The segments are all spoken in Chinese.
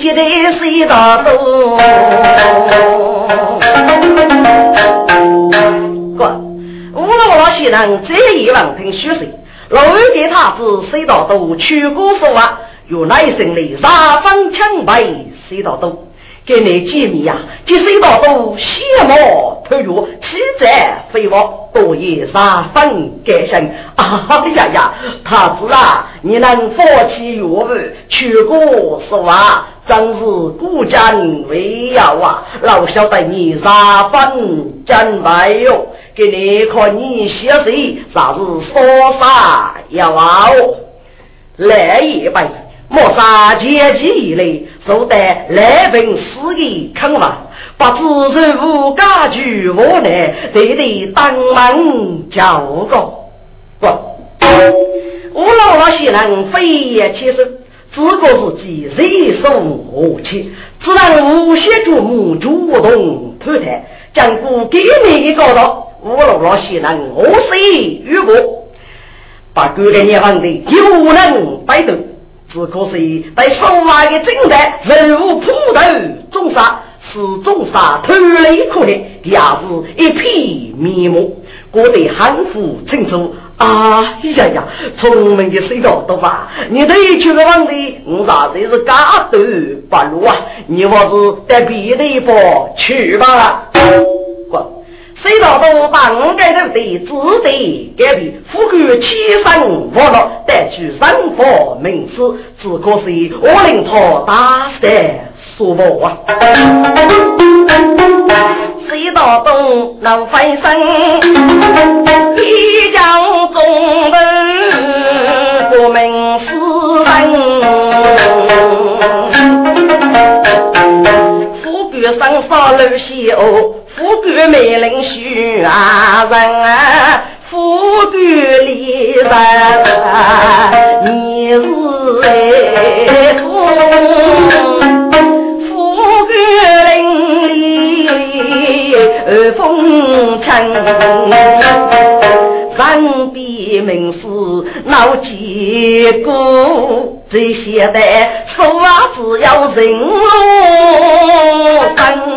接的谁大道？哥，我老先生这一问听虚实，老二见他是谁大多？去过说话，有耐心的杀方枪败谁大道？给你见面呀，这是一道都羡慕投入，七在飞往多夜三分感性。啊 呀呀，他子啊，你能放弃岳父去过是吧？真是孤家为要啊！老晓得你三分真白哟，给你看你写谁，啥子说啥要来一杯。莫杀阶级以来，受得来本私意坑王，不知是无家具无奈，得得当门叫个不。我老老些人非也其实，只个是几人送武器，只能无些主母主动偷谈，将不给你一个道，我老老些人我谁如果把各个年份的有能摆渡。只可惜在手外的正代人物铺头中杀，是中杀偷雷可怜，也是一片面目，过得含糊清楚。啊呀呀，聪明的水道多吧？你这一去个问题，我啥子是嘎头不如啊？你或是带别的一波去吧。谁道都当该头的只得改变，富贵七生活乐，带去生活名次，只可惜我领他打得舒服啊！谁道都能翻身，一将中人不明死人，富贵生杀路西哦。富贵美人许啊人，富贵丽人，你是哎富，富贵伶俐风尘，身边名士闹几个，这些的说话只要人生。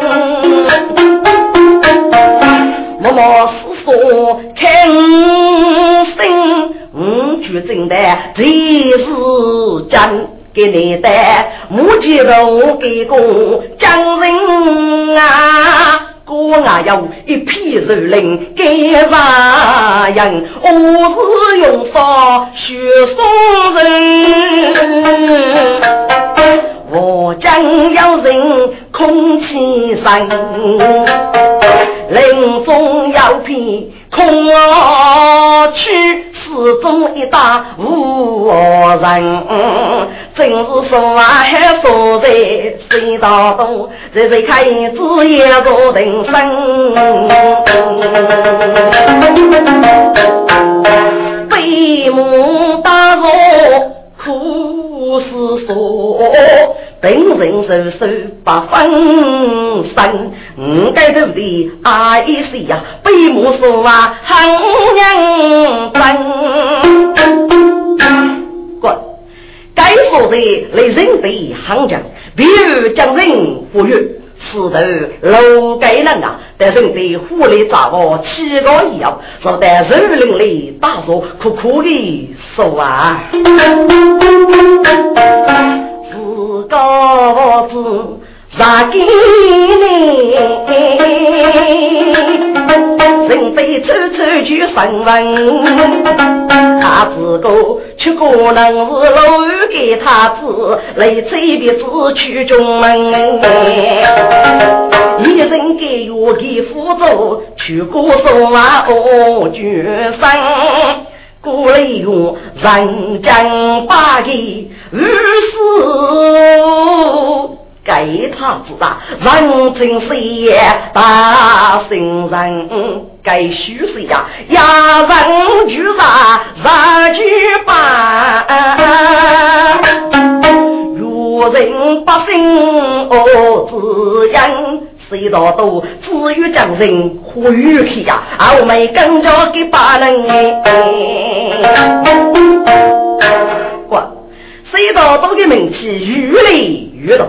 默默思索，看心，五句真的最是真，给你的目前都给过将人啊，哥啊有一批肉灵给啥人？我是用啥学送人？我将要人空气生，林中要片空去，始终一打无人。正是说话还说在谁道东，这是开枝叶做人生，悲母大若苦思索。本人手手不分身，五该头的阿姨是呀，悲母说话很认真。滚！该说的来人被行将，比如将人忽悠，石头老该人啊，但人的狐狸抓我七个腰，说得人林里大说苦苦的说啊。高子杀给你，人非处处去审问，他自个却可能是老于给他子来催别子去中门。一人给我给辅助，去过手啊我决生。故来用人间八个如是。给他知道，人情世也大心人，该虚实呀，压人就杀，人就办。如人不信哦，自然谁道都只有将人呼吁去呀，我们跟着给把人过，谁道都的名气越来越大。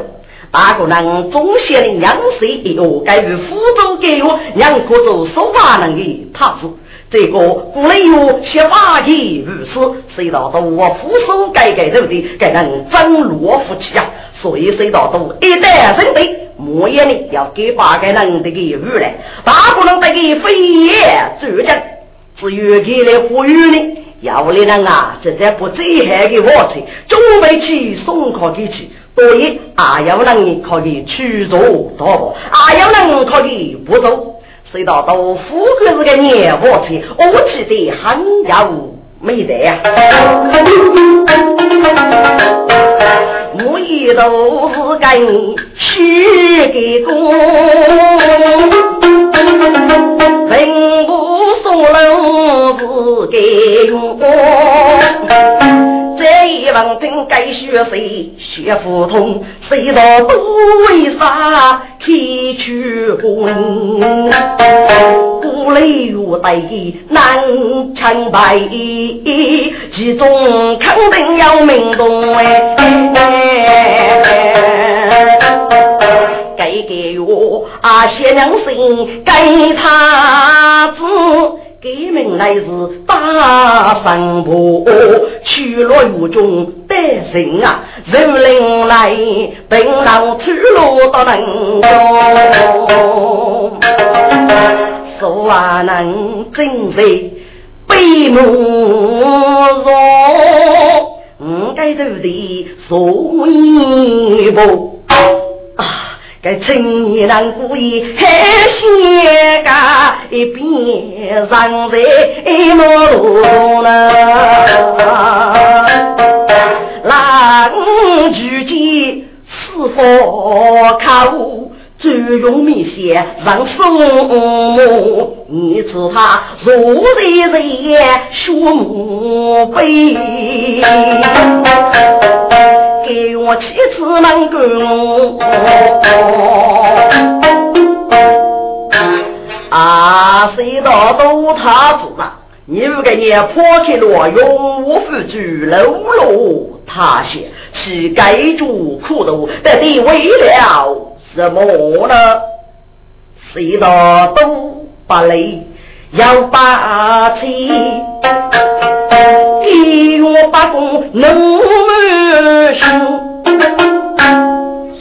大个人中县的娘婿一个，该于福州给我两个做说话人的他子。这个古来有些话题如此，谁道都我扶手改改头的，该能争罗夫妻啊！所以谁道都一旦认对，莫言呢要给八个人的给予来，大个能得给飞檐走将，只有给来呼吁呢，要的人啊，这在不最害的火车，准备去送考给去。所以，阿有人可以去做多步，阿有人可以不做。谁道都富贵是个年货车，我记得很有美德呀。我一都是给你许个功，文武双龙是给用。这一问听该学谁学不通，谁道都为啥开去婚？古来有代难成败，其中肯定要明动哎。给我啊，先娘心给他子。给命来是大神婆，去了狱中得人啊，人。领来本郎出路到能中，说能真是悲莫若，我该走的所以不啊。该青年人故意还先干一边上在马路呢，郎举剑是否靠？最用米线让父母，你知他如在人学母辈，给我妻子们供。啊，谁道都他知啊？你如个你破开了永无富足，楼楼塌陷，乞丐主苦斗，得地为了。什么呢？谁道都不累，要把气，一月八公能行？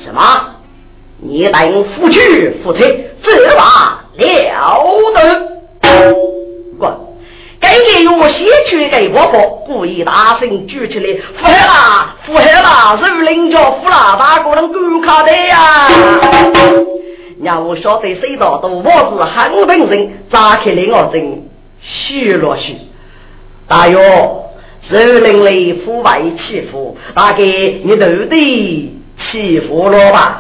什么？你等夫去夫妻，这话了得！滚！该给我先去给伯伯，故意大声举起来，富海啦，富海啦，是领教富啦，大个人够卡的呀！让我晓得谁道都我是很本人，扎开了我真虚了虚。大约是人类腐败欺负，大概你都得欺负了吧？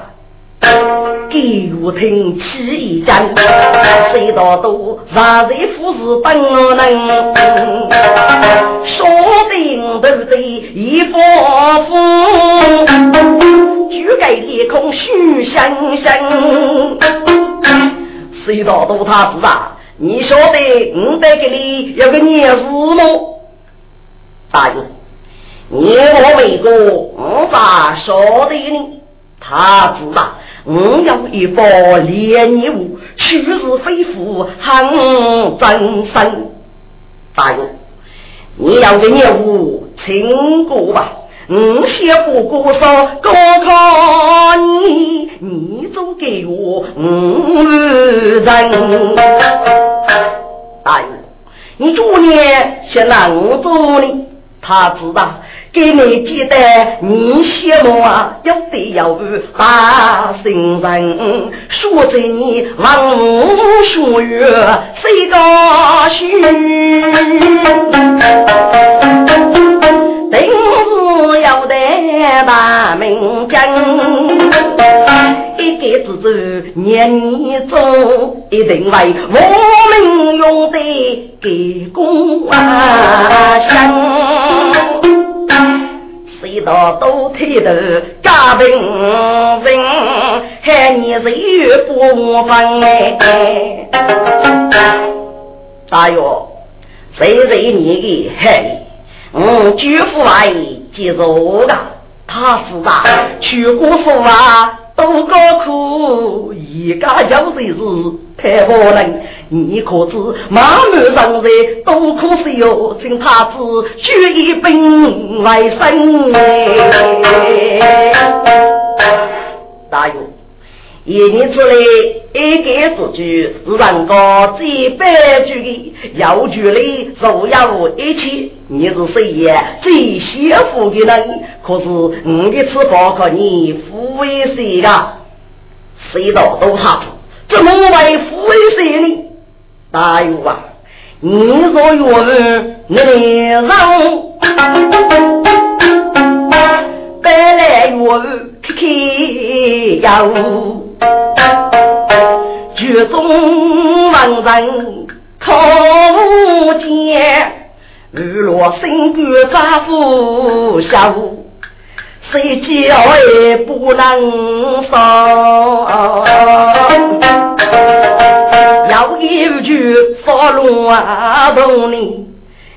给我听起一讲，谁道都 rat 在富士等我能，说定都得一发疯，就该天空虚相相。谁道都他是啊？你晓得我得给你有个念事吗？大爷，你我为过，我咋晓得呢？他知道。我有一包连业务，去世非富很真身。大勇，你要的业务请过吧。我先不过说，高考你，你总给我五人。大勇，你昨年先让我做呢，他知道给你记得你羡慕啊，有得有大心人，说着你望书月谁高兴？定是大名将。一个子子念你走，一定为我们用的给公啊乡。谁道都推头家贫人，害你日月不分哎。大约谁谁你的害嗯，举夫阿姨记住的，他是大去过说啊。多高苦，一家就是是太可能。你可知马满上人多苦是哟，请他子举一杯来生大勇，一年之内一个字句是人家几百句的，要句里就要一起。你是谁呀？最幸福的人，可是我的吃包括你富为谁的？谁道都差子，怎么为富为谁呢？大有啊，你若有能让，白来我开开哟，剧中万人可见。日落新官扎富下谁叫也不能少？要一句说乱动呢，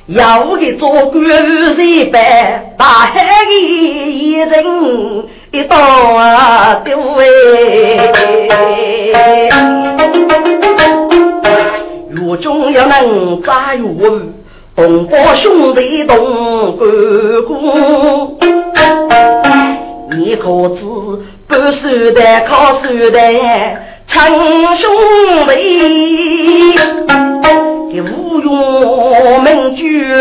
要一做官人办，大海里一人一刀啊丢哎，若中要能扎有。东坡兄弟东关公，你可知不守的靠守的亲兄弟，无用名句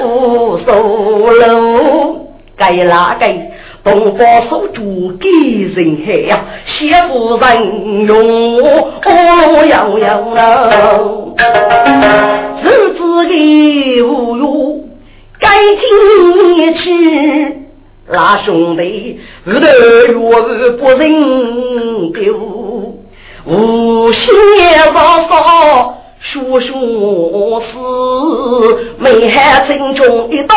无收楼，该哪个东坡守住给人害呀？媳妇人用哦摇摇喽。日子里无哟，该听去。那兄弟日头月不认丢，无心也少少说说事，没害城中一刀。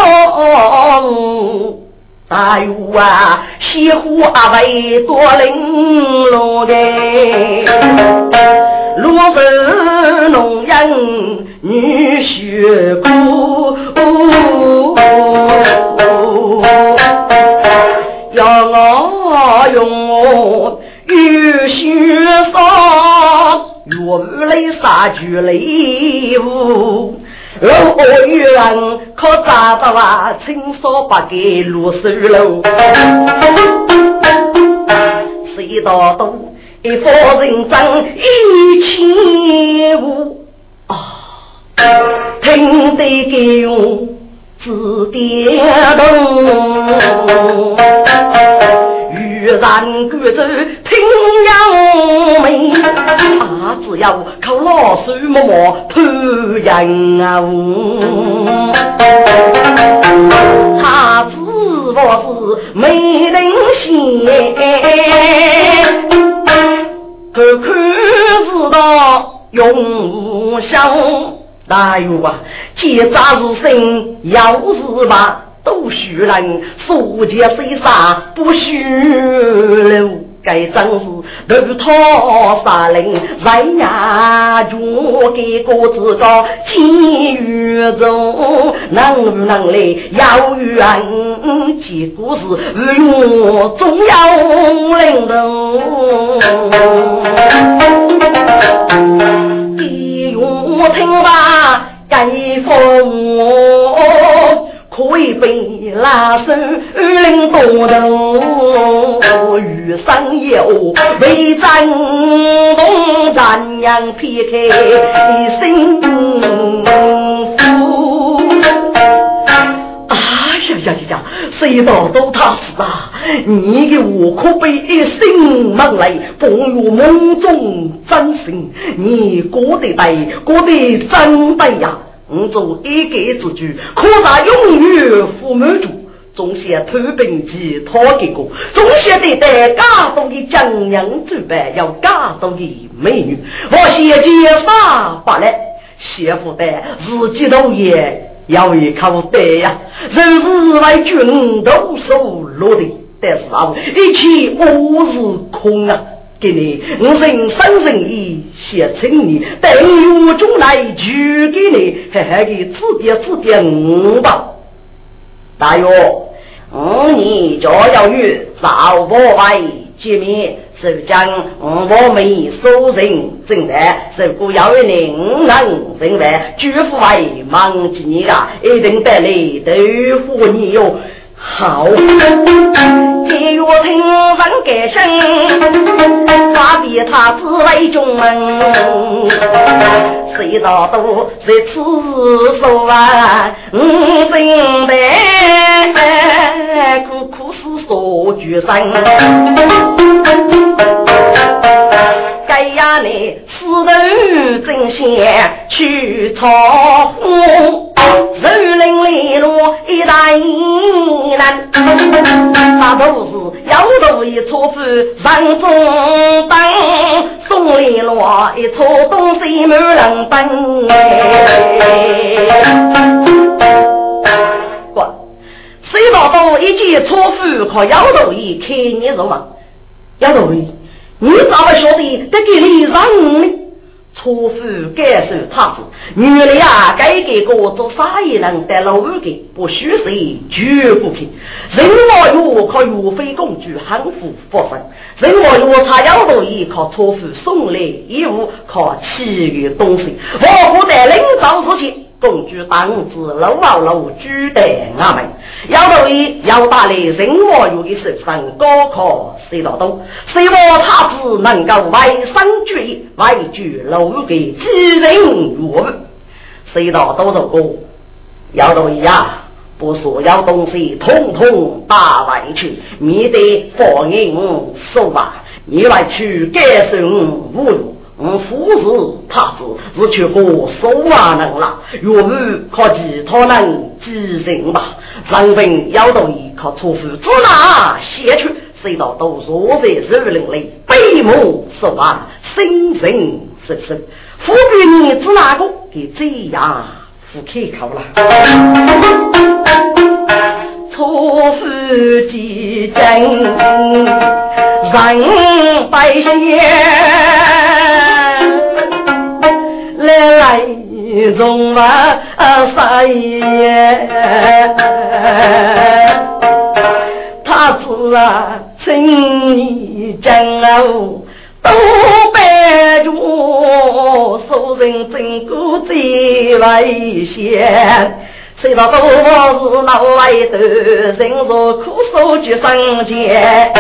大有啊，西湖阿妹多玲珑的，罗文农人女婿苦，要我用玉血烧，月来杀猪礼物。我与人可找到啊，青纱白给露水楼，谁道东一方人争一千五啊，听得给用指点动。然贵州听杨梅，啊，只要靠老手默默偷人啊！他只不是没人嫌，可看知道永无相。大有啊，结扎如生，要是吧。都虚人，所见虽杀不许了。该真是头套杀人，在衙中给个子高，金玉中能不能来要冤？结果是我总要领头。给我听吧，该封。我以被拉伸二零多头，雨上也哦，为战东咱阳撇开一身负。哎呀呀呀呀！谁道都踏实啊！你给我可悲一生梦来，风雨梦中真心，你过得对，过得真对呀、我做一个之主，可在永远不满足。总想偷兵器，讨个个，总想得带家中的江洋之辈，要家中的美女。我先介绍罢了，媳妇的自己都也要一口袋呀，人是为君都手落的，但是啊，一切我是空啊。给你，我人生人意写请你，等月中来举给你，嘿嘿的指点指点我吧。大约五年就要与赵伯外见面，是将我们所人正来，如果要与您能正来，举夫为忙几年啊，一定带来豆腐你哟。好，天月听闻改声，话比他自为中门，谁道都在此手啊？五分白，苦苦思说句声。该呀，你四头正线去操虎，手领利落一大一难，那都是要头一撮夫上中当，送利落一撮东西满人奔。不，谁道都一见错夫靠摇头一看你什么？摇头一。你咋不晓得得给你让呢？错夫该受他子，女的啊该给个做啥也能得老五的，不许谁绝不给。人我有靠岳飞公主汉服发生，人我有他要多依靠错夫送来衣物，靠其余东西，我不得领导事公主当子楼啊楼，举得阿门。要头一要打来人我有的手上高考谁道多？谁我他子能够外生决意，外举楼给几人入？谁道多少个？要头一啊，不所要东西统统打外去，免得放银收吧。你来去感受侮辱。我夫是他子，是却过手啊能啦，岳母靠其他人继承吧。上坟要到依靠错夫，只拿写去，谁道都坐在树林里，悲目守啊，心神深深。夫比你指哪个？给这样不可靠了。错夫即真，人百姓。来来中啊三爷，他是啊青年将哦都白着，受人真过最危险。谁道都是老外头，人若苦守就生钱，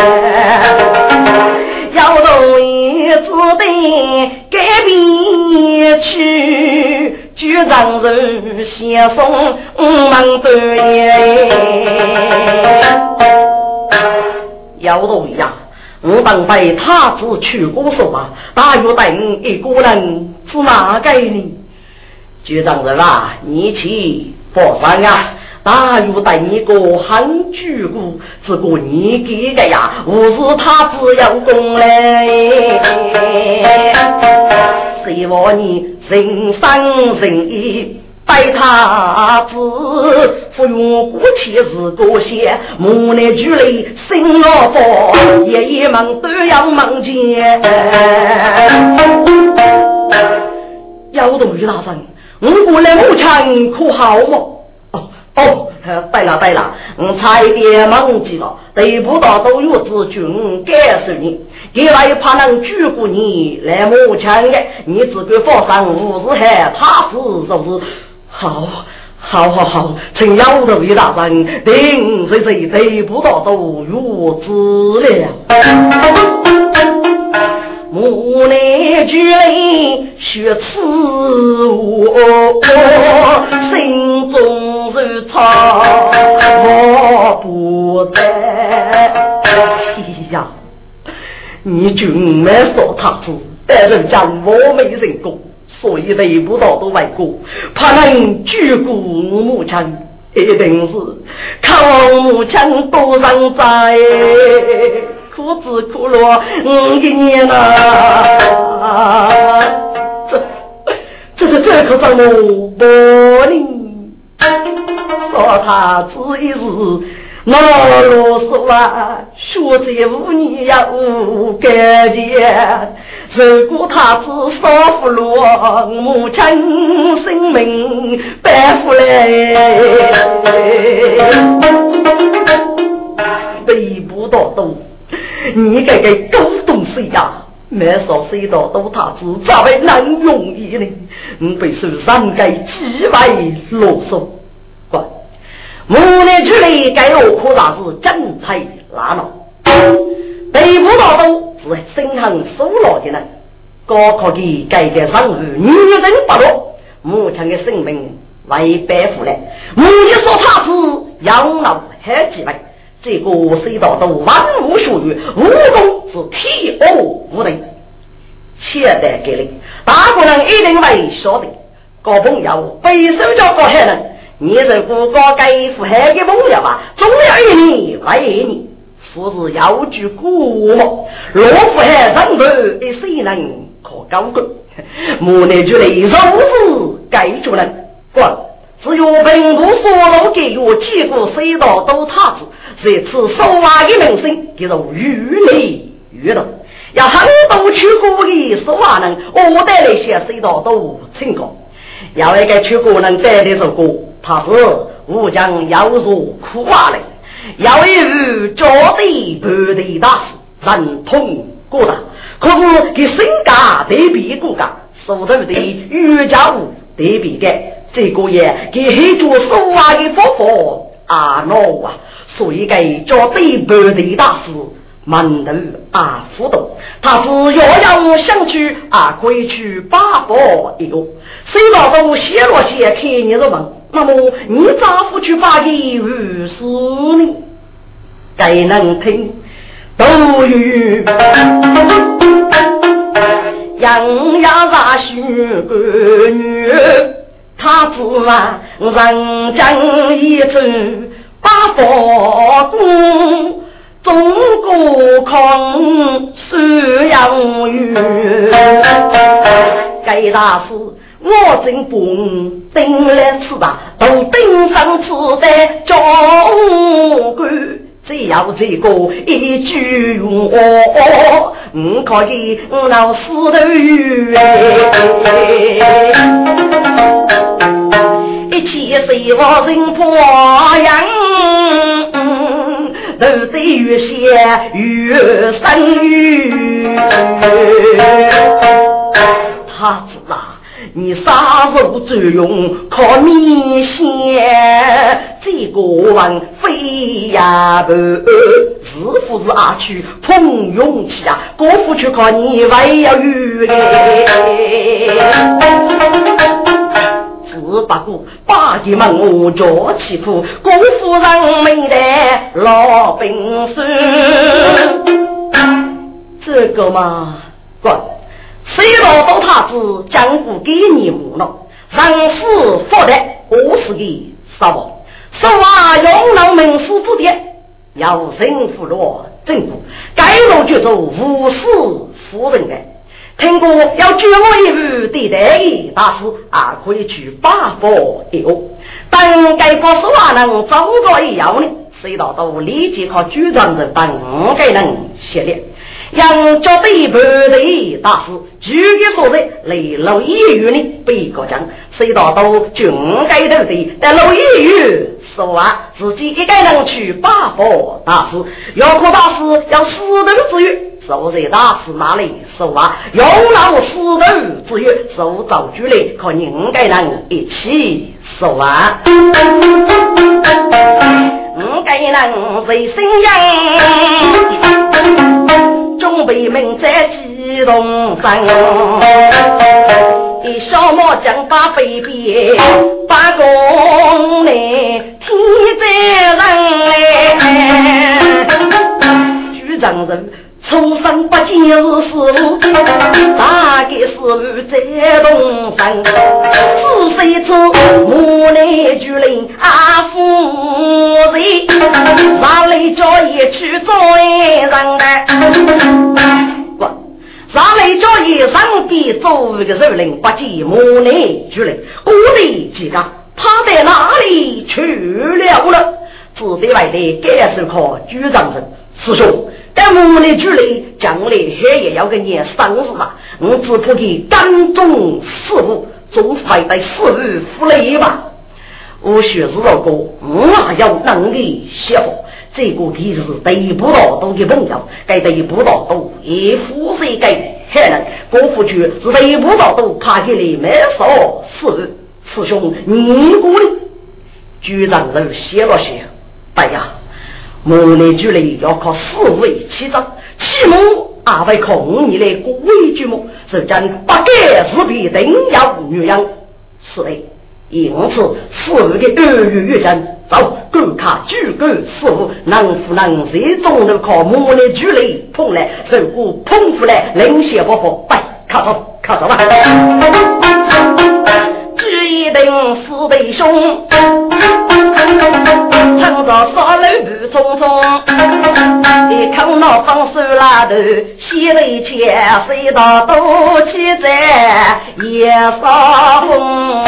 要容易只得改变去，就让人先送门对。要容易呀，我等被他子去过手啊，大约等一个人是哪个呢？局长人啊，你去。佛山啊，大约带你个很主顾，只顾你给的呀，我是他只要功嘞。希望你人生人义，待他子不用过去是过些，母内距离心老佛，夜夜梦都要梦见。要得于大神。我过来母亲可好么？哦，对了对了，我差一点忘记了，对不到都有子君感受你，给来怕能救过你来母亲的，你只管放心，无事还他是就是。好，好好好，请要头一大人，定谁谁对不到都有子了。母乃巨人学刺我心中如草，我不在。哎呀，你准没说他是但人讲我没人过，所以得不到都外国，怕能救过母亲。一定是靠母亲多人在。苦子苦乐五年呐，这这是这可怎么不呢？说他只一日。老罗说啊，学在五年呀无感觉。如果他只少福罗，母亲生命白付来。背不到东，你这个狗东西呀！没说谁到都他子，咋会能容易呢？你被受伤该几位啰嗦，乖。无奈之内，该落可大是真才拉闹，北部大都是心狠手辣的人，高考的改革上路，女人不落，母亲的生命为白付了。母亲说他是养老还几位，这个谁道都万无学语，武功是体恶无能，切得给力，大部人一定会晓得，高朋友背手叫高海人。你是不高该富海的梦了吧？总有一年为你，夫是要句古嘛。若富海人多，一谁能可高贵？莫奈就来如此该做人，管只有本部所漏给我几个隧道都塌子，这次说话的名声叫做愈来愈大。要很多去过的说话人，我带那些隧道都成功。要一个去过人带的首歌。他是武将要入苦瓦嘞，要一日着地不地大事，人通过大。可是给身家对比骨架，手头的余家务对比的，这个也给很多手瓦的夫妇啊喏啊，所以该着地不地大师。门头啊，互动，他是遥遥想去啊，可以去八宝一个。谁道都写了写开你的门，那么你咋不去把的如是呢？该能听都有。杨家大须个女，他自然人将一尊八宝公。中国抗苏阳雨，该大事我真不顶来此吧，都顶上吃的中国，只要这个一句话，我可以闹死头鱼，一起随我人破样。都在越写越生于，他知道你杀肉作用靠面线，这个王飞呀不，是不是阿去碰勇气啊？国父却靠你还要有只不过八爷们我着起苦，辜夫人没得老兵书。这个嘛，滚！谁老到他子讲过给你木了，人死福的，我是个啥话？说话用老名师之典，要人服了政府，该路就做无事夫人的。听过要举我一壶对待的大师啊，可以去八佛一个。等该国说话能走过一要呢，谁道都立即靠局长人等五个人协力。杨家对部队大师，具体说在雷老一语呢，被告讲，谁道都军该头的，但老一语说啊，自己一个人去八佛大师，要可大师要死头之约。守在大师那里受啊，用老石头之约受造出来，可应该人一起受啊。应该人为心人，准备们在激动上，一小毛将把飞鞭把功来天在人来，局长人。出生不见是师大概是在东山。四岁出母内举灵阿夫人，上来叫一去做人的。上来叫一上边做个首领，不见母内举灵，我的几个他在哪里去了了？只得外的感受考局长人师兄。但我们的距离将来还也要跟你生日嘛？我只怕给干中事务，总 phải 在事务负累吧。我学是老哥，我还要能力协助。这个其实对不到都的朋友，该对不到都也负谁给害人。郭富全是对不到都怕给你没说是师兄，你鼓励局长人写了写，哎呀。母内举嘞要靠四位七张，起码阿会靠你来过位举目，是将八改四比定要女人，是的，因此四位的二月月人，走，观看举个四五，能不能谁中都靠母内举嘞碰来，如果碰出来，领先不服，拜，卡走，卡走吧。举一定四弟兄。趁着沙楼雨匆匆，一看那放手拉头，西头前水道多起在夜扫风。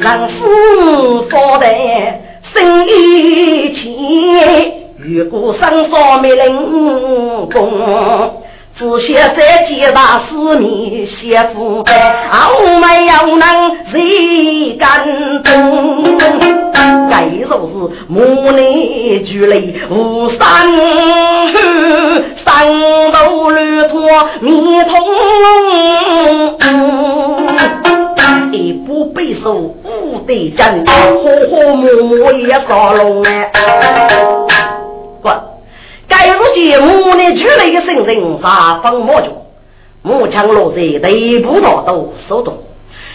人夫发的生意钱，如果生少没人工。只写在几大四面写副本，我们要能谁敢动？该就是母女举泪无山河，山路路途迷通。一部背手五对阵，和和睦睦也烧龙哎。该如今母内举了一个圣人，杀风魔君，木枪落在内部大都手中，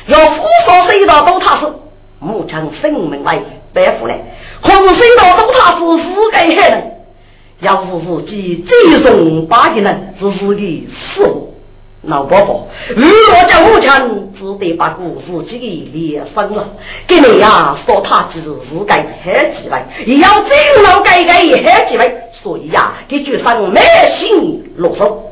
要扶上水道都他手，木枪生命来白虎来，空水道都他是死该害人，要是自己最重八的人，是自己死。老伯伯，如果叫我强，只得把故事几个连生了。给你呀，说他只是该黑几位，也要真老改改也害几位。所以呀，给举上满心落手。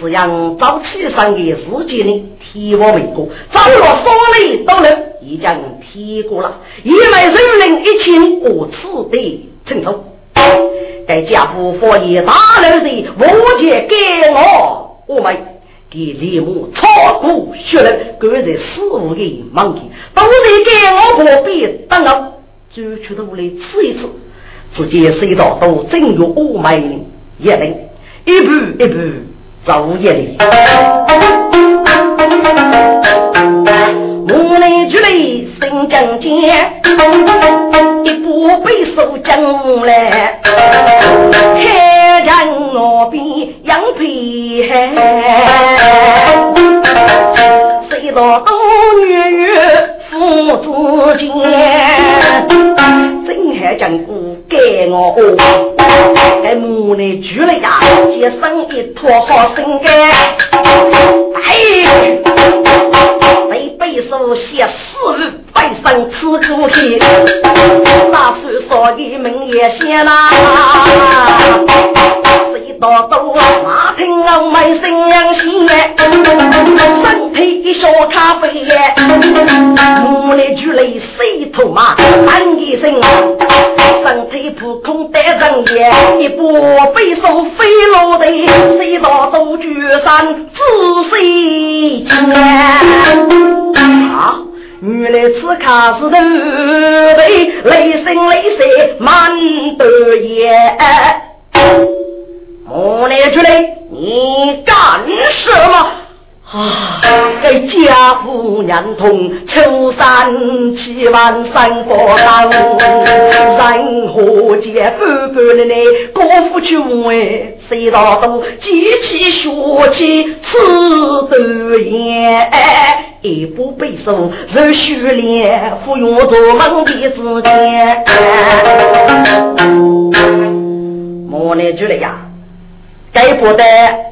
这样早起上的时间呢，提我为过，早了所里都能已经提过了。因为人人一清，我此的承受。该家父佛爷大人的，我借给我，我们。给李母炒股血人，各在事务的忙的，都是给我何必等到走出的屋里吃一次，直接隧道都正有五百人，一人一步一步走一里。无奈之内心正坚，一步被手将来，我比杨培海，谁道多女女父子间，真还将姑给我哦，哎母内举了呀，接生一坨好心肝，哎。背书写四日，背上吃苦去，那手上的门也写啦。谁道都马听我们心娘心身体一小咖啡耶，木来就来水头嘛，喊一声，身体扑空得人也，一波背手飞落地，谁道都举山仔细见。啊！原来此刻是头背雷声雷声满得也。家父娘同秋山七万三佛当，人何见半半的呢？高夫去问，谁道都机器学起此德言？一步背诵，热血练，服用做梦的之间。莫来就来呀，该不得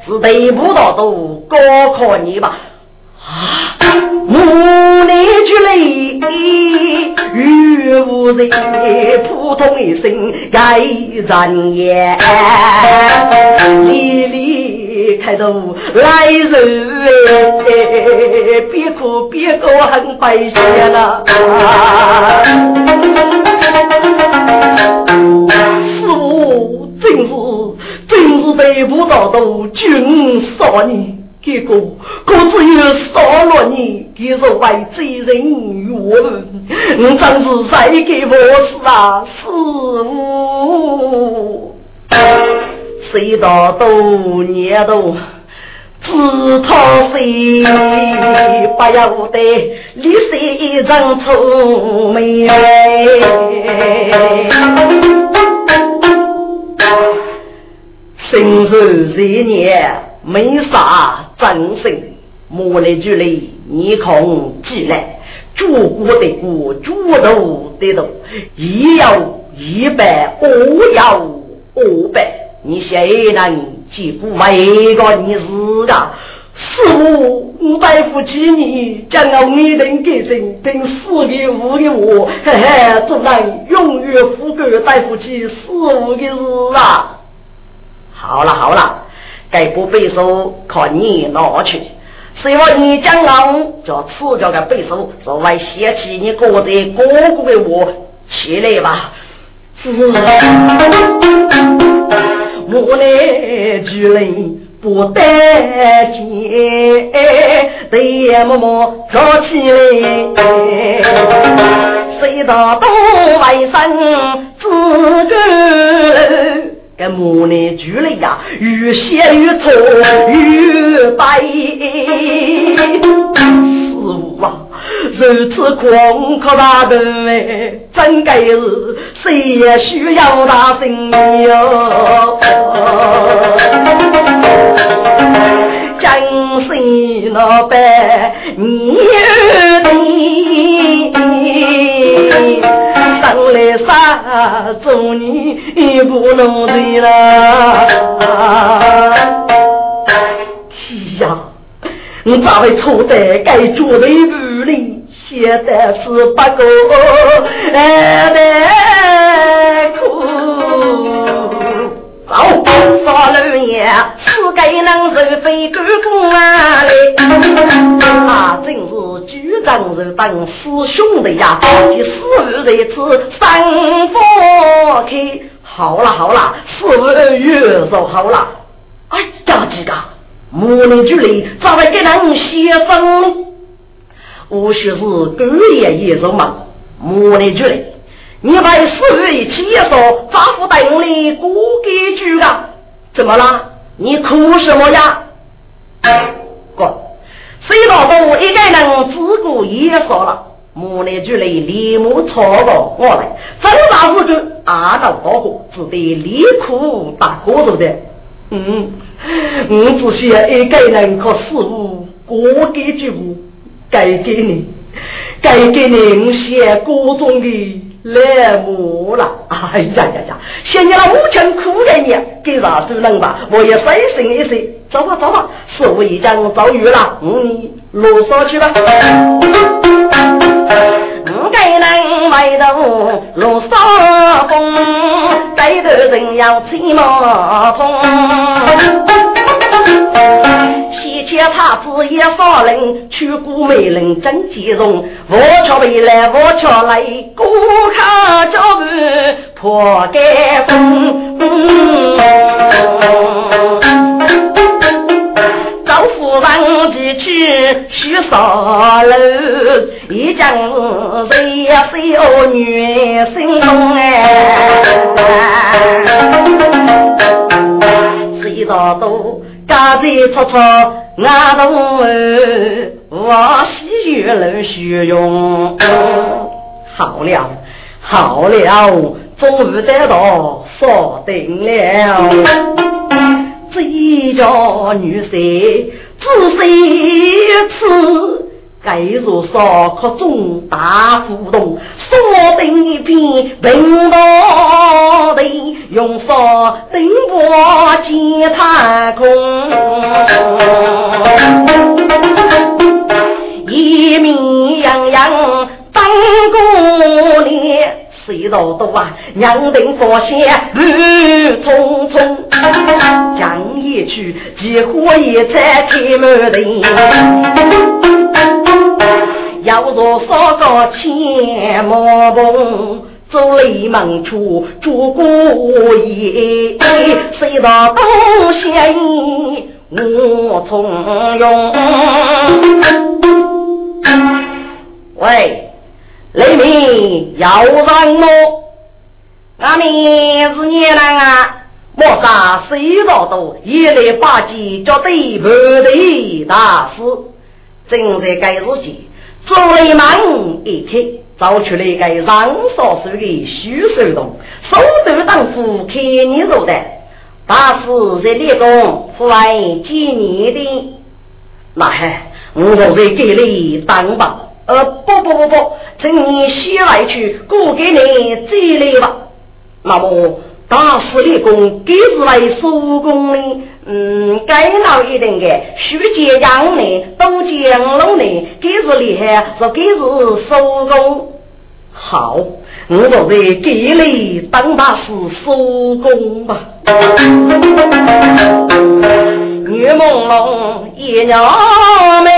是得不到都高考你吧？啊！母来就来，与无人普通一生该人言，离离开头来人哎，别哭别哭很白血了。师傅，真是真是被不到都军杀你。结果，我只有杀了你，就是为罪人冤。你真是谁给我死啊，师傅！谁道都念都自讨谁，不要得你是一张臭美。生寿十年。没啥真心，莫来就来，你空进来，主过的过，主头的头，一要一百，二要二百，你谁能几不为个你是个？师傅，我大夫几年，将我一人给人，等四个五个我，嘿嘿，做人永远富贵，大夫起四五个日啊！好了好了。该不背书，靠你拿去。希望你将来叫赐教个背书，作为嫌弃你哥的哥哥的我起来吧。是，我来巨人不得见，对默默跳起来，谁道东外生自个。这木内巨雷呀，越写越错越白。师傅啊，如此狂阔大的哎，真该是谁也需要他心哟。江西老板，你的。上来杀，做你不能罪了。天呀，你咋会错在该做的屋里？现在是不够难苦。走，少老爷，是该能受非干公啊嘞！啊，真是局长是当师兄的呀，第四日在此三方开。好了好了，四日月说好了。哎呀，几个木能距离，咋会给人写生呢？或许是狗爷爷说嘛，木能距离。你把四月一起也说，丈夫带我的过给句啊？怎么了？你哭什么呀？哥，谁道都一个人自顾也说了，母内就来立马操到我来，真大事就阿道高过，只得立苦打火头的。嗯，我只需要一个人和师傅过给句话，该给你，该给你我写各种的。来木了，哎呀呀呀！现在那母亲苦了你，给啥子人吧？我也随心一睡，走吧走吧，师傅已经遭遇了，你落手去吧。我给人埋头落沙风，带头人要骑马通。先前他子也少人，娶姑美人真吉容。我却未来，我却来，过客脚步破盖风。赵夫人几去许少楼，一将谁小女心动哎，谁道都。家在处处那东儿，我喜悦了虚荣。好了好了，终于得到锁定了。这一家女婿只是一次，该如烧烤中大互动，锁定一片平道的，用烧灯火见太空，一面洋洋当过年。谁道多啊？娘定发现路匆匆，江一去，几火也在开门的。要若少个千毛棚，走雷门出住过夜。谁道东嫌疑我从容？喂。雷鸣要让我，阿弥是孽人啊！莫杀谁道多，一来八戒叫对不对大师。正在该日期，做雷门一开，找出了一个上少手的徐手动，手头当夫开你肉的大师在练功，父爱几年的，那还我在给你当吧。呃，不不不不，请你先来去，过给你再来吧。那么大师的功，给是来收工的，嗯，该老一定的，徐阶阳呢，都江龙呢，给是厉害，说给是收工。好，我就在给你当大师收工吧。月朦胧，夜鸟鸣。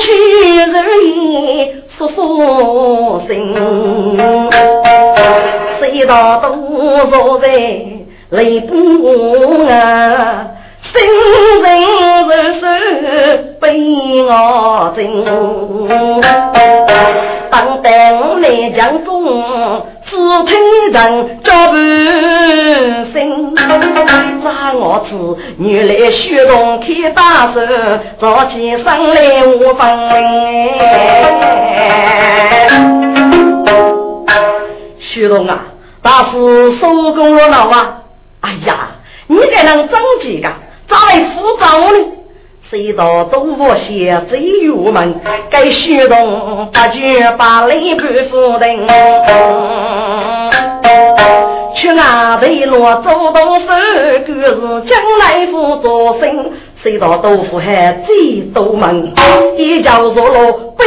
去日夜诉诉心，谁道多少人泪不啊？心人如手悲我真，当代我来江中。只听人叫不声，咋我知原来虚动开大手，早起上来我分。虚动啊，大师收工了老啊！哎呀，你这能整几个？咋来复杂呢？谁道东吴写最郁闷，该虚动不觉把泪不负等。去外头落走动手，各是将来福做生。谁道豆腐还最多门，一脚坐落被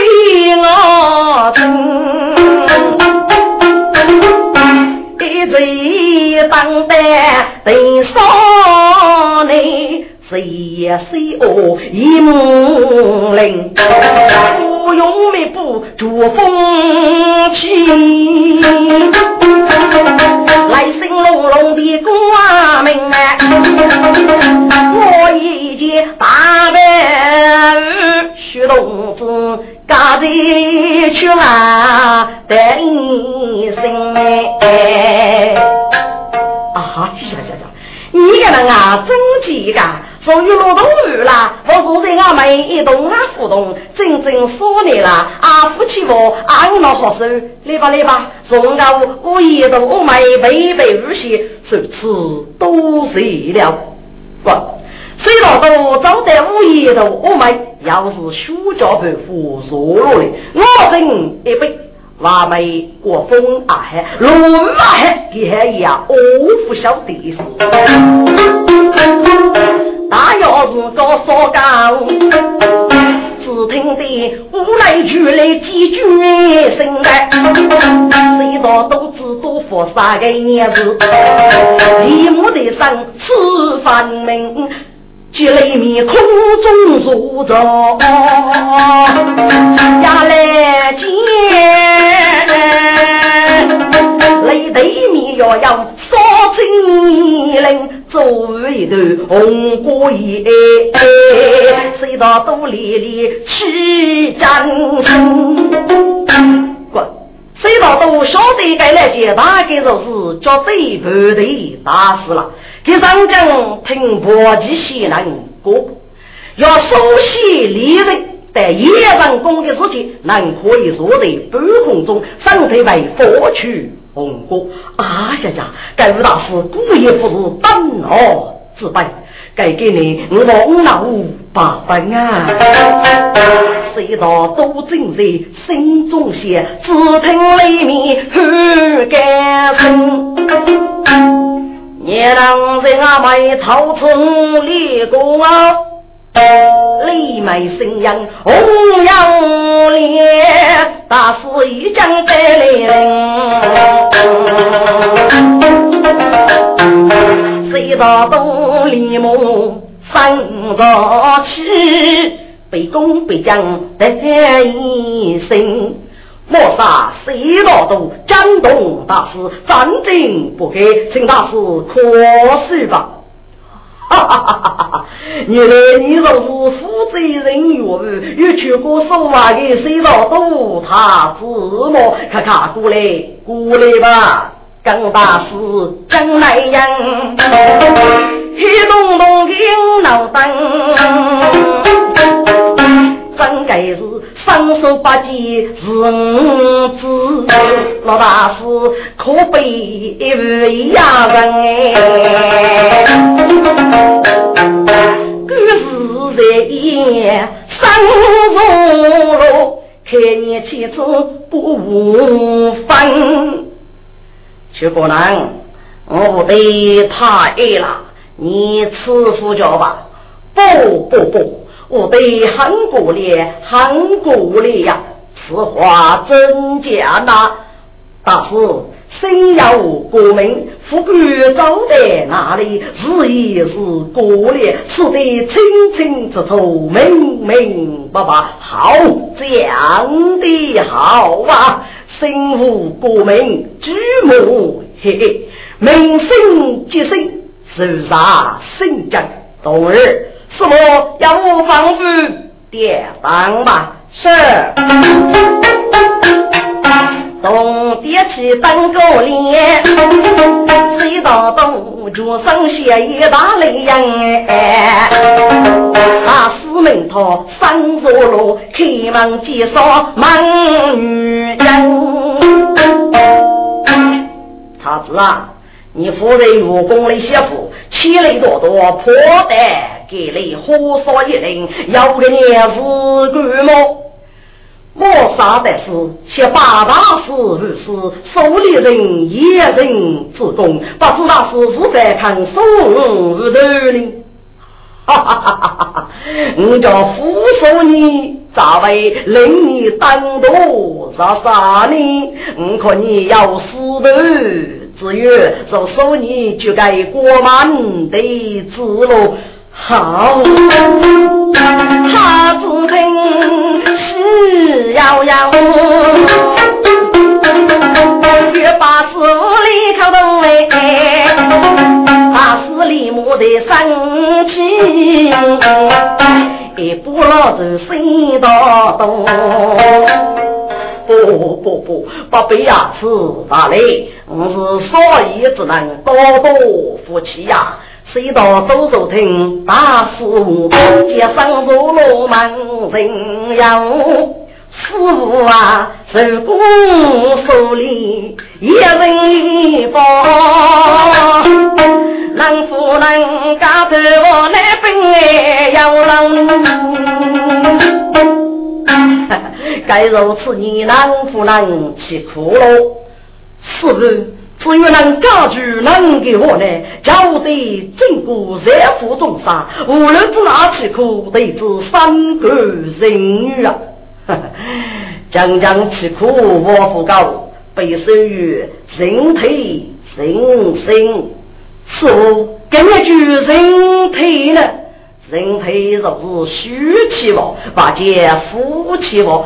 我吞。一嘴当的得少呢。谁呀谁哦，一目灵，不用密布助风起，来生隆隆的光明啊！我一见大白鱼，徐公子家里去啊，得一声哎！啊哈，呀呀呀！你个人啊，真几个？终于落动雨了，我坐在俺们一动啊互动，整整四年了。啊，夫妻我俺那好手，来吧来吧，送到我一动我们背背无些，如此多谢了。不，谁道都早在五一的我们要是暑假不服弱了的，我等一杯。话梅过风啊海，龙马海给海呀，我不晓得是。大要是搞烧高，只听得无来俱来几句声来，谁道都知多佛三个年日，立木的上吃饭门。接雷米，空中坐着，下来见雷对面要要烧金铃，做一头红果叶，谁道都里里去战胜。谁道都晓得该来接，大概就是叫对不对大事了。给上将听伯吉西南过，要熟悉猎人在夜上攻的事情，能可以坐在半空中，身体为佛去红果。啊呀呀，该大师故意不是本而自卑。给给你我老八分啊！谁道都正在心中写，只听里面喊干声。年郎在阿妹头中立功啊，李梅声音红扬脸，大师一将得来谁道东李母？生着气，被攻被将得一生。莫杀谁老都江东大师，战争不给，请大师可恕吧。哈哈哈哈哈！原来你若是负责人员，有去过说话的谁老都他自么？看看过来过来吧，江大师江来人。黑洞洞的脑袋，真该是双手八戒是五子，老大师可悲一位呀人哎，故事在演三重路，看你妻子不分，去过南，我不得太爱了。你赐福叫吧？不不不，我得很过烈，很过烈呀！此话真假呐？大师，心要过明，富贵走在哪里？是也是过烈，此得清清楚楚，明明白白。好，讲的好啊！心无过明，举目嘿嘿，明心即生。是啥新疆冬日什么要我防护点房吧？是。东点起灯高脸，水到东脚上写一大雷样哎。他四门套三座楼，开门见山门女人。他子啊！你夫人入宫的媳妇，气力多多，破胆给你火烧一人，要个你是干么？莫杀的是七八大事如是，手里人一人之功，不知道是是在看送无头呢？哈哈哈哈哈哈！我叫扶手你，咋会令你当多啥啥呢？我看你要死的。至于若收你就该过满的之路，好，他只听摇摇，越把死里头动哎，把死里莫得生气，一不老子谁道东。不不不，八辈呀，是大雷，我是少爷只能多多福气呀。谁到走走厅，大师傅接上入罗门人妖。师傅啊，手工手里一人一包，能不能家头我来分哎，要让。该如此，你能不能吃苦喽？是不？只有能家具能给我呢？叫我得经过热苦中杀，无论是哪吃苦，得知三个人女啊！将将吃苦我不高，被授予人体人生。是不？跟那句人体呢？人体若是虚气哦，把见夫气哦。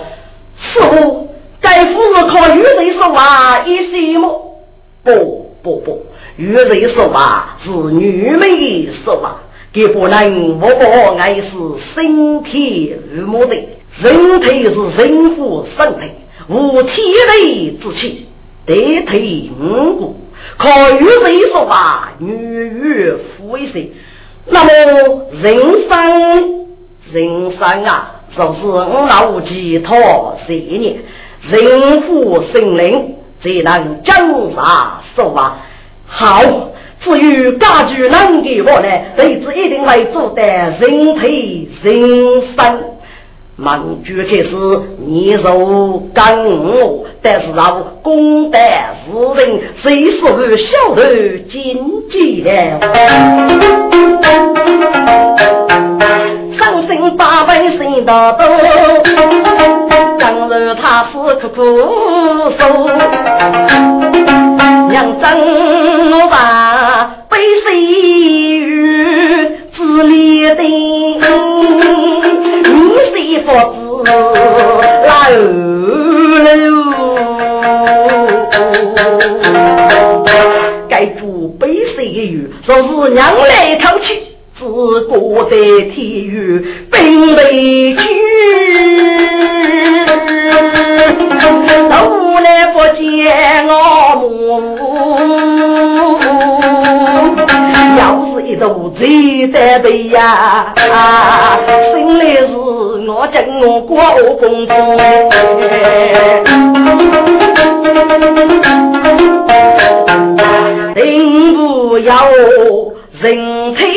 师傅，该夫是靠玉水说话一些么？不不不，玉水说话是女人的说话，给不能我我爱是身体如木的，人体是人夫身体，无体内之气，得体五谷，靠与谁说话，女语夫一些。那么人生，人生啊！就是五老寄托十年，人富心灵，才能江山寿啊！好，至于家具能给我呢，弟子一定会做得人体人生。忙主开始，你受干我，但是让功德事人，谁说个小头经济的？伤心八百心到多，当然他是苦苦受，娘真把悲喜自立的。一佛子来喽，该主悲谁语，说是娘来淘气，自古的体育并未去，都来不见我母，要是一肚最得的呀，心里是。我正我过公公，人不要人陪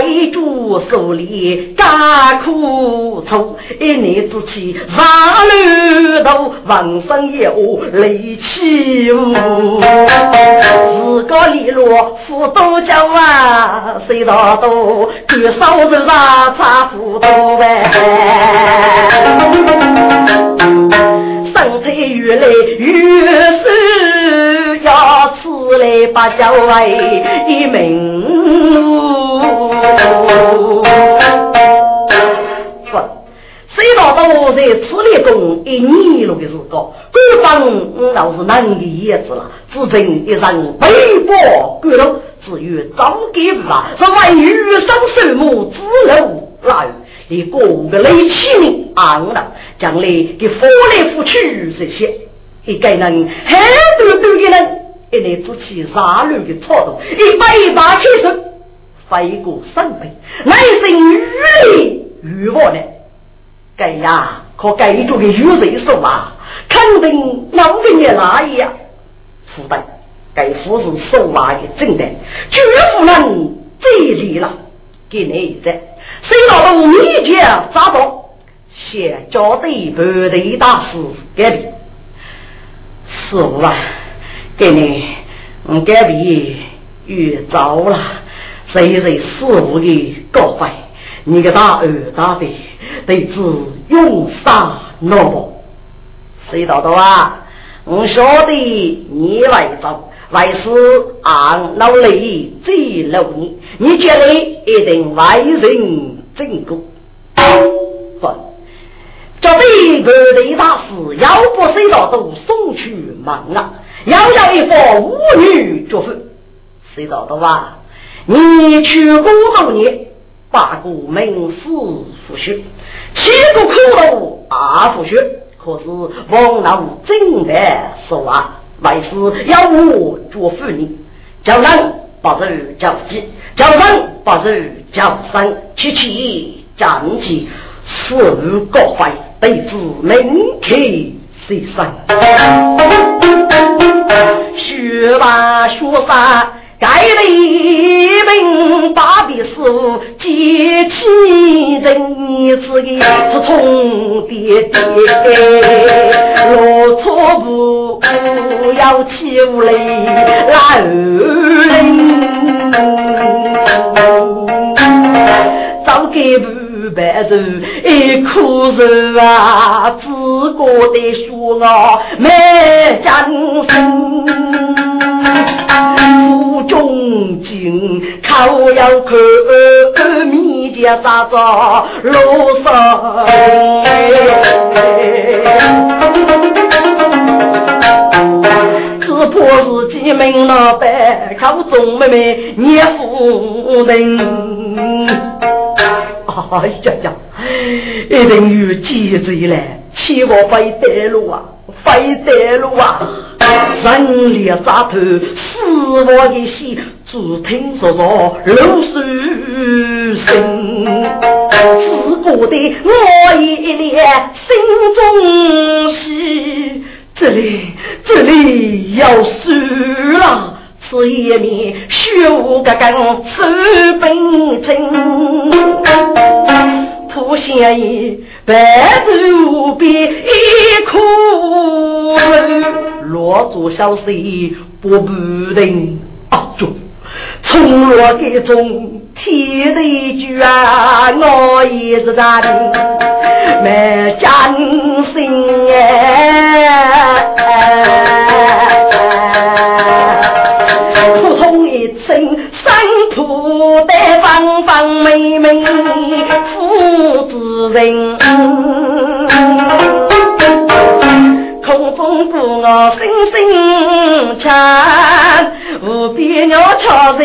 雨。该主手里干苦愁，一年之气上路头，浑身有力气无。自个里落富多娇啊，谁道多？干烧肉啊，差糊涂呗。身体越来越瘦，要吃来把脚哎一命。说，谁道我在此立功一年了的时高，官方倒是难的叶子了，只剩一人背薄骨头，至于早给吧，是为余生寿母之路来，你各个雷器呢，昂了，将来给扶来扶去这些，一个人很多多的人，一来之气杀戮的操作，一把一把开手。飞过山背，乃是雨里雨我呢？该呀，可该做个雨水手啊，肯定要给你哪一样？负担，该夫是手马的正的，绝不能再离了。给你在，谁老我面前咋着？先交对部队大师给你，师傅啊，给你，我改比越早了。谁谁师傅的告白，你个大儿大的，得知用杀那么？谁道道啊？我晓得你来走，为师俺老李最 lov 你，你将来一定为人正果。不，这对部队大事，要不谁道都送去忙啊？要要一个妇女祝福，谁道道啊？你去过多年，八个名师复学，七个苦头二复学，可是王老真的说啊，为师要我做妇女，叫人把人叫鸡，叫人把人叫生，七七站起，四五各怀，对子名客谁生？学吧学吧。盖一本大笔书，记起人一字的是重叠叠，落错步要起无泪来，早给不白肉一苦肉啊，自个的说啊没精神。负重金，靠要看米家啥子路上。只怕自己门老板靠众妹妹捏夫人。哎呀呀，一定有机贼来，千万非得路啊！非得路啊！人脸扎头，死亡的心，只听说说流水声。自古的我一念心中喜，这里这里要输了，此一面血无个根，手本真，普贤义白头比一苦，落足小水不不定啊！就从若给中提的一句啊，我也是咱没真心哎，普通一声三铺的方方美美父子人。声唱，无边鸟悄在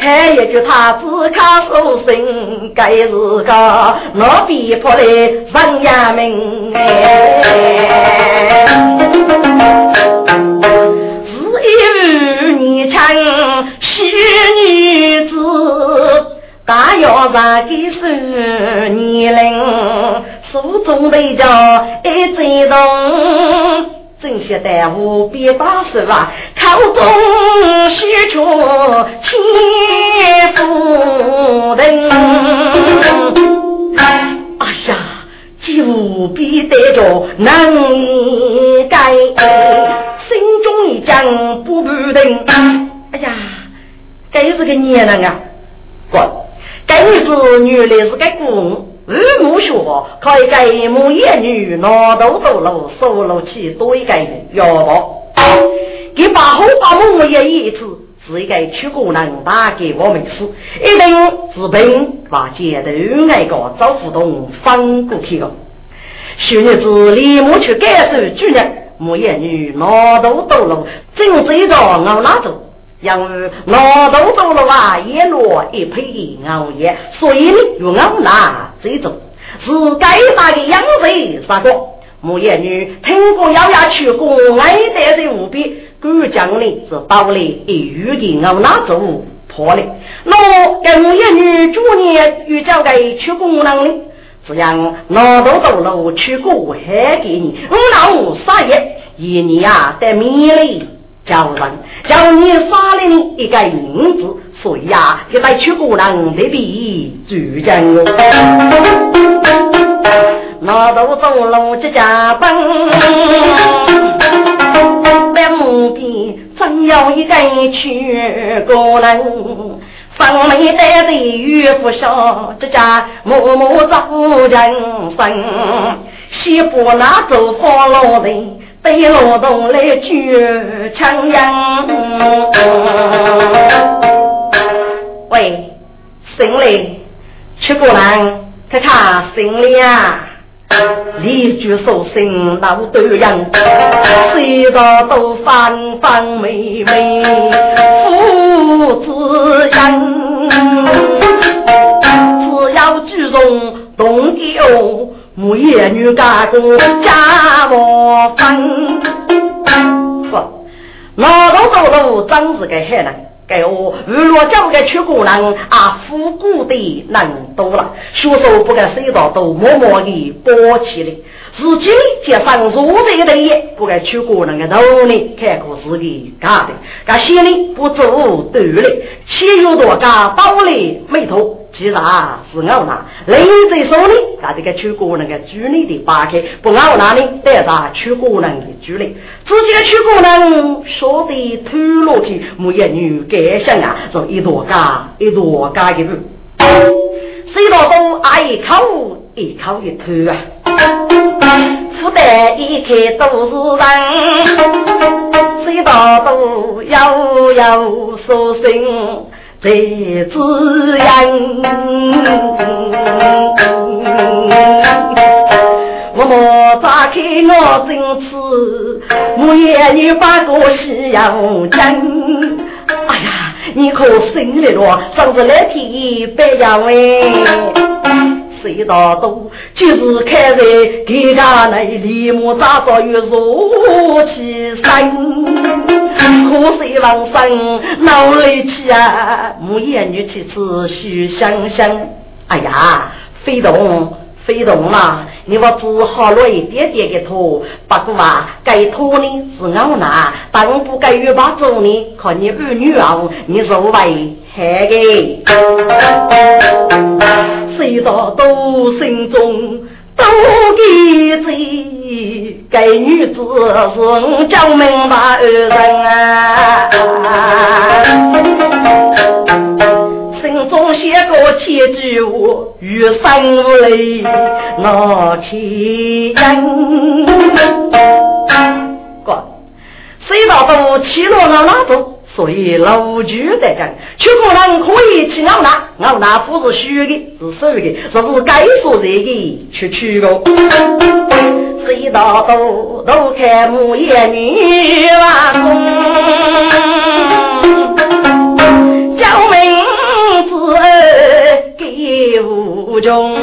还一句他只看书生，该是个老逼迫的人呀命是一日你唱是女子。大要上给十年龄，手中背着一针动，正些耽误别打手啊，口中许出千夫人。哎呀，就必得着难改，心中一将不不定。哎呀，该是个年人啊，滚！该是女的是个公，二母学可以给母爷女拿豆豆路收路去多一个要不？给把后把母爷一次是一个出国人打给我们吃，一定是本把街头那个找互动翻过去了。小日子立马去感受主人母爷女拿豆豆路，正追着我拉走。因为老豆走了啊，一落一配的熬夜，所以呢，用熬拿这种是该打的养水啥个？木叶女听过咬牙去过爱得的无比，古江呢是刀里一玉的熬拿走破了。那跟木叶女主年遇交给去功能的，这样老豆走了去过还给你，我老啥也一年啊得米嘞。叫人叫你杀了你一个银子，所以呀，给来娶姑娘得比主人。那都走路这家奔，在墓边真有一个娶姑娘，房内待的岳父少，这家默默找人生，媳妇拿走放老人。被劳动来举枪样。喂，姓李，去过南，看看姓李啊，李举手心老多人，谁道都方方美美父子恩，只要举重动脚。木叶女家公家我分，老老走路真是个害人。给我如若交给出国人啊，富古的人多了，学手不该谁到都默默的包起来。自己接上入这个的业，不该出国人的头呢，看过自己干的，干心里不走对了，钱有多干刀里没头。其实啊，是熬拿。另一说呢，他这个出国人的主力的扒开，不熬拿呢，带上出国人的主力。自己的出国人说的透露去，没一女感想啊，是一朵嘎一朵嘎的路。谁道都挨一口一口一吐啊，福袋一开都是人，谁道都悠悠说声。在滋养，我莫打开我真吃，我也女把个西洋讲。哎呀，你可心里了，上次来提白杨喂。谁道都就是开在给家那立马找到有弱气生，可谁王生闹力气啊？木言女妻子须想想，哎呀，非动飞动嘛，你我只好落一点点的拖，不过啊，该拖呢是我拿，当不该越把走呢，看你儿女啊，你是为害的。谁道都心中都记罪，该女子是我叫明白人啊。心中写个千句话，余生无泪我天真。哥，谁道都起落了哪种？所以老句在讲，出可人可以去熬拿，熬拿不是虚的，是实的，这是该说这个去取个。谁道都都看木叶女娃公，叫名。给无穷，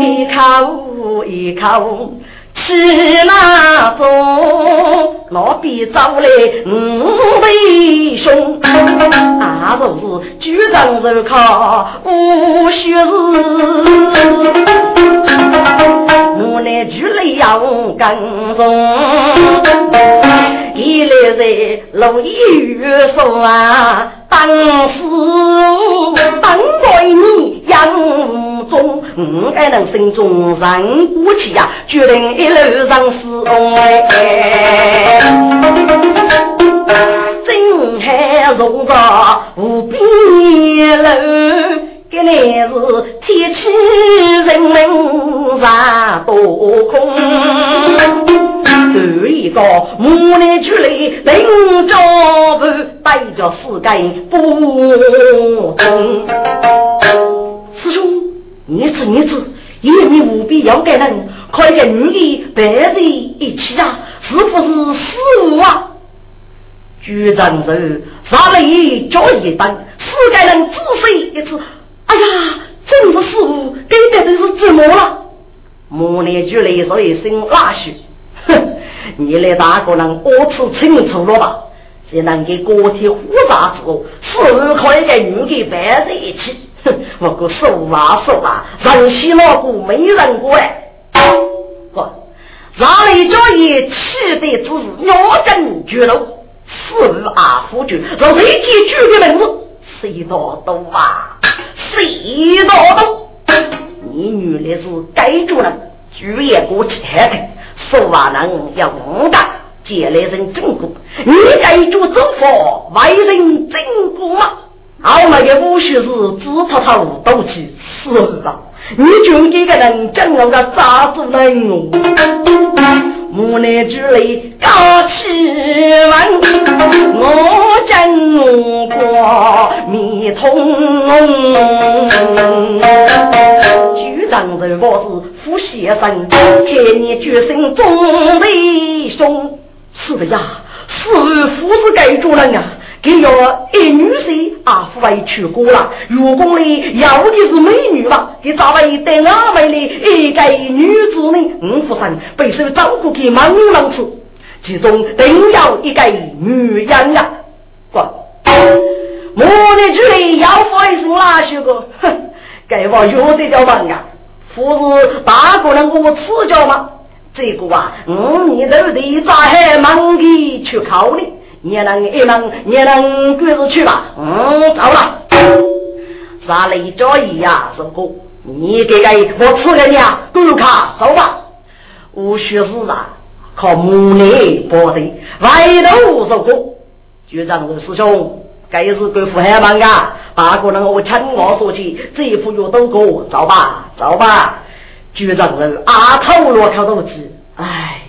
一口一口是那种，老比招来五倍凶，那就是举杖手铐无虚实，我乃举来要跟踪。一来在陆一雨说啊，当时当归你杨无中，我还能心中人骨气呀，决定一路上是红哎，真还如着无边路，这乃是天气人民啥多空。头一个木兰出来，领着步带着四根不动。你吃你吃，一命无必要给人，快跟你白人一起啊！是不是师啊？局长人杀了一脚一蹬，四个人仔细一次，哎呀，真是师傅，给的都是怎么了？木兰出来说一声拉血。哼，你来大个人我吃清楚了吧？只能给个体复杂之后，是可以跟女的摆在一起。哼，我个手啊手啊，人心老古没人管。不，让一家也气得只是鸟真绝路，四阿夫君，让谁记住的名字？谁道都啊？谁道都？你女的是该主人，主也过去害的。说话人要武大，借来人真过。你该做走法为人真过吗？后来的武学是只头头都去死了。你就这个人讲我个咋子人哦？木乃之类高气万，我真过迷通。局长人我是。副先生，看你决心忠为兄。是的呀，是夫子该主人啊，给要一女婿啊，夫为娶过了。如果里要的是美女嘛，给咋位带俺们的一个女子呢？五夫人备受照顾给满人吃，其中定要一个女人呀。不，我的主要夫是哪些个？哼，该我有的叫忙啊。不是大个人我赐教吗？这个啊，嗯，你都得咋还忙的去考虑？你能一能，你能跟着去吧？嗯，走了。啥雷教义呀？师傅，你给个我赐给你啊，够卡走吧。我学士啊，靠母内保的，外头受过。局长是师兄，该是够富海帮啊。大个人，我听我说起，这一副药都过，走吧，走吧。局长人阿头罗靠都去，唉，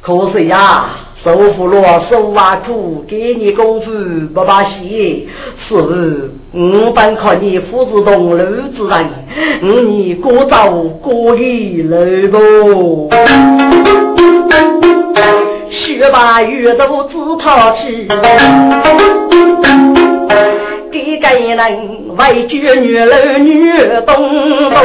可惜呀，受苦了，受啊苦，给你工资不把戏，是我本靠你父子同路之人，你过早过于来不？学把阅读自讨起。给个人为绝女儿女东东。